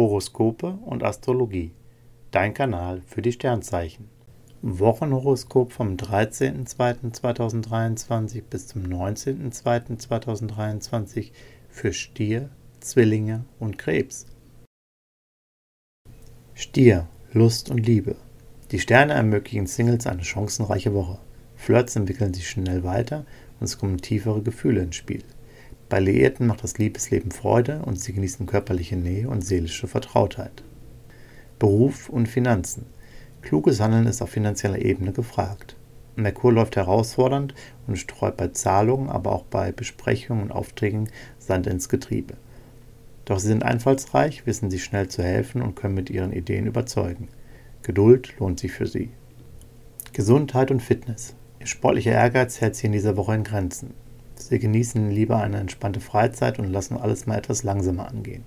Horoskope und Astrologie. Dein Kanal für die Sternzeichen. Wochenhoroskop vom 13.02.2023 bis zum 19.02.2023 für Stier, Zwillinge und Krebs. Stier, Lust und Liebe. Die Sterne ermöglichen Singles eine chancenreiche Woche. Flirts entwickeln sich schnell weiter und es kommen tiefere Gefühle ins Spiel. Bei Liierten macht das Liebesleben Freude und sie genießen körperliche Nähe und seelische Vertrautheit. Beruf und Finanzen. Kluges Handeln ist auf finanzieller Ebene gefragt. Merkur läuft herausfordernd und streut bei Zahlungen, aber auch bei Besprechungen und Aufträgen Sand ins Getriebe. Doch sie sind einfallsreich, wissen sich schnell zu helfen und können mit ihren Ideen überzeugen. Geduld lohnt sich für sie. Gesundheit und Fitness. Ihr sportlicher Ehrgeiz hält sie in dieser Woche in Grenzen. Sie genießen lieber eine entspannte Freizeit und lassen alles mal etwas langsamer angehen.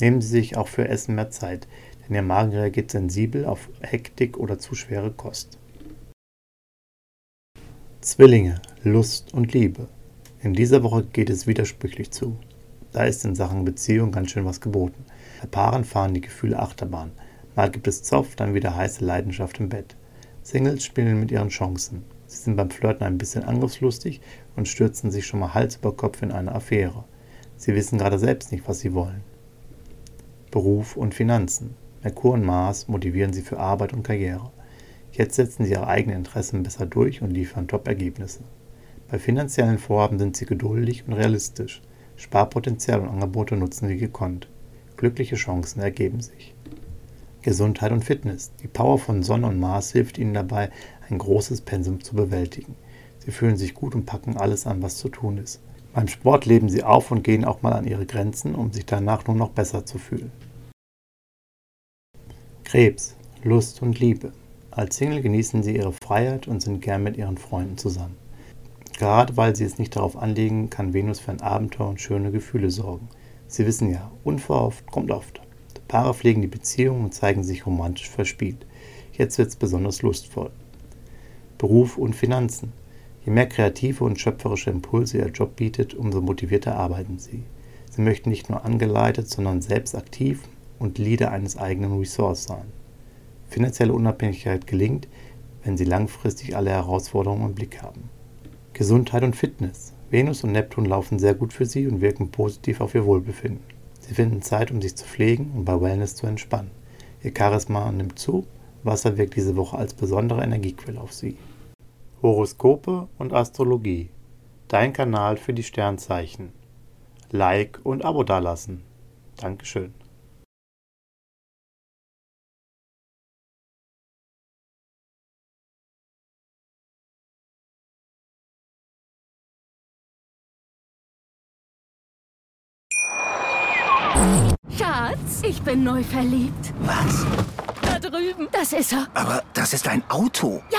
Nehmen Sie sich auch für Essen mehr Zeit, denn Ihr Magen reagiert sensibel auf Hektik oder zu schwere Kost. Zwillinge, Lust und Liebe. In dieser Woche geht es widersprüchlich zu. Da ist in Sachen Beziehung ganz schön was geboten. Bei Paaren fahren die Gefühle Achterbahn. Mal gibt es Zoff, dann wieder heiße Leidenschaft im Bett. Singles spielen mit ihren Chancen. Sie sind beim Flirten ein bisschen angriffslustig und stürzen sich schon mal Hals über Kopf in eine Affäre. Sie wissen gerade selbst nicht, was sie wollen. Beruf und Finanzen. Merkur und Mars motivieren sie für Arbeit und Karriere. Jetzt setzen sie ihre eigenen Interessen besser durch und liefern Top-Ergebnisse. Bei finanziellen Vorhaben sind sie geduldig und realistisch. Sparpotenzial und Angebote nutzen sie gekonnt. Glückliche Chancen ergeben sich. Gesundheit und Fitness. Die Power von Sonne und Mars hilft ihnen dabei, ein großes Pensum zu bewältigen. Sie fühlen sich gut und packen alles an, was zu tun ist. Beim Sport leben sie auf und gehen auch mal an ihre Grenzen, um sich danach nur noch besser zu fühlen. Krebs, Lust und Liebe. Als Single genießen sie ihre Freiheit und sind gern mit ihren Freunden zusammen. Gerade weil sie es nicht darauf anlegen, kann Venus für ein Abenteuer und schöne Gefühle sorgen. Sie wissen ja, unverhofft kommt oft. Paare pflegen die Beziehung und zeigen sich romantisch verspielt. Jetzt wird es besonders lustvoll. Beruf und Finanzen. Je mehr kreative und schöpferische Impulse ihr Job bietet, umso motivierter arbeiten sie. Sie möchten nicht nur angeleitet, sondern selbst aktiv und Leader eines eigenen Ressorts sein. Finanzielle Unabhängigkeit gelingt, wenn sie langfristig alle Herausforderungen im Blick haben. Gesundheit und Fitness. Venus und Neptun laufen sehr gut für sie und wirken positiv auf ihr Wohlbefinden. Sie finden Zeit, um sich zu pflegen und bei Wellness zu entspannen. Ihr Charisma nimmt zu, Wasser wirkt diese Woche als besondere Energiequelle auf Sie. Horoskope und Astrologie. Dein Kanal für die Sternzeichen. Like und Abo dalassen. Dankeschön. Schatz, ich bin neu verliebt. Was? Da drüben. Das ist er. Aber das ist ein Auto. Ja,